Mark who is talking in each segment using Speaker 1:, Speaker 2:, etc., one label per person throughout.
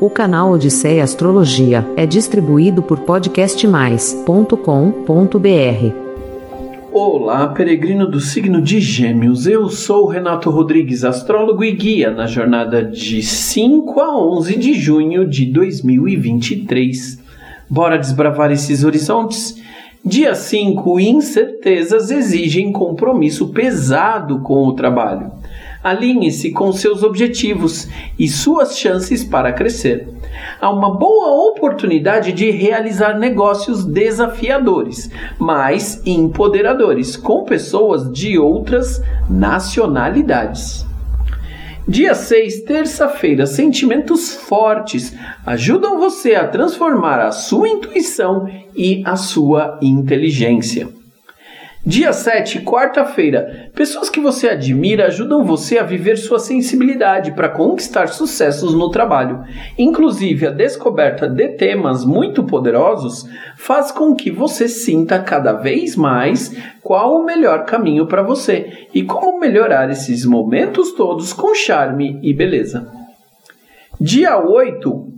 Speaker 1: O canal Odisseia Astrologia é distribuído por podcastmais.com.br.
Speaker 2: Olá, peregrino do signo de Gêmeos. Eu sou Renato Rodrigues, astrólogo e guia na jornada de 5 a 11 de junho de 2023. Bora desbravar esses horizontes? Dia 5, incertezas exigem compromisso pesado com o trabalho. Alinhe-se com seus objetivos e suas chances para crescer. Há uma boa oportunidade de realizar negócios desafiadores, mas empoderadores, com pessoas de outras nacionalidades. Dia 6, terça-feira, sentimentos fortes ajudam você a transformar a sua intuição e a sua inteligência. Dia 7, quarta-feira. Pessoas que você admira ajudam você a viver sua sensibilidade para conquistar sucessos no trabalho. Inclusive, a descoberta de temas muito poderosos faz com que você sinta cada vez mais qual o melhor caminho para você e como melhorar esses momentos todos com charme e beleza. Dia 8,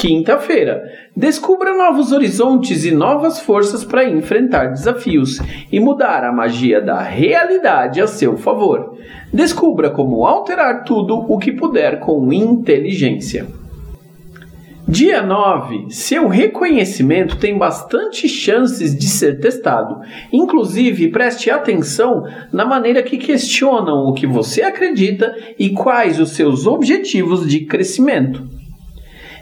Speaker 2: Quinta-feira. Descubra novos horizontes e novas forças para enfrentar desafios e mudar a magia da realidade a seu favor. Descubra como alterar tudo o que puder com inteligência. Dia 9. Seu reconhecimento tem bastante chances de ser testado. Inclusive, preste atenção na maneira que questionam o que você acredita e quais os seus objetivos de crescimento.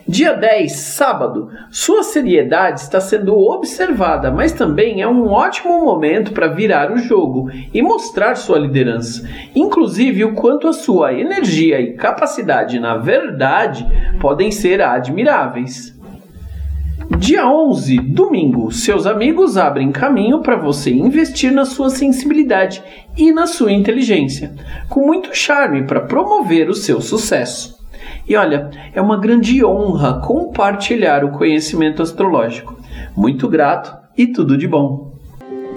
Speaker 2: Dia 10, sábado. Sua seriedade está sendo observada, mas também é um ótimo momento para virar o jogo e mostrar sua liderança, inclusive o quanto a sua energia e capacidade na verdade podem ser admiráveis. Dia 11, domingo. Seus amigos abrem caminho para você investir na sua sensibilidade e na sua inteligência, com muito charme para promover o seu sucesso. E olha, é uma grande honra compartilhar o conhecimento astrológico. Muito grato e tudo de bom.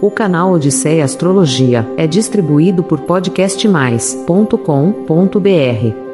Speaker 1: O canal Odisseia Astrologia é distribuído por podcastmais.com.br.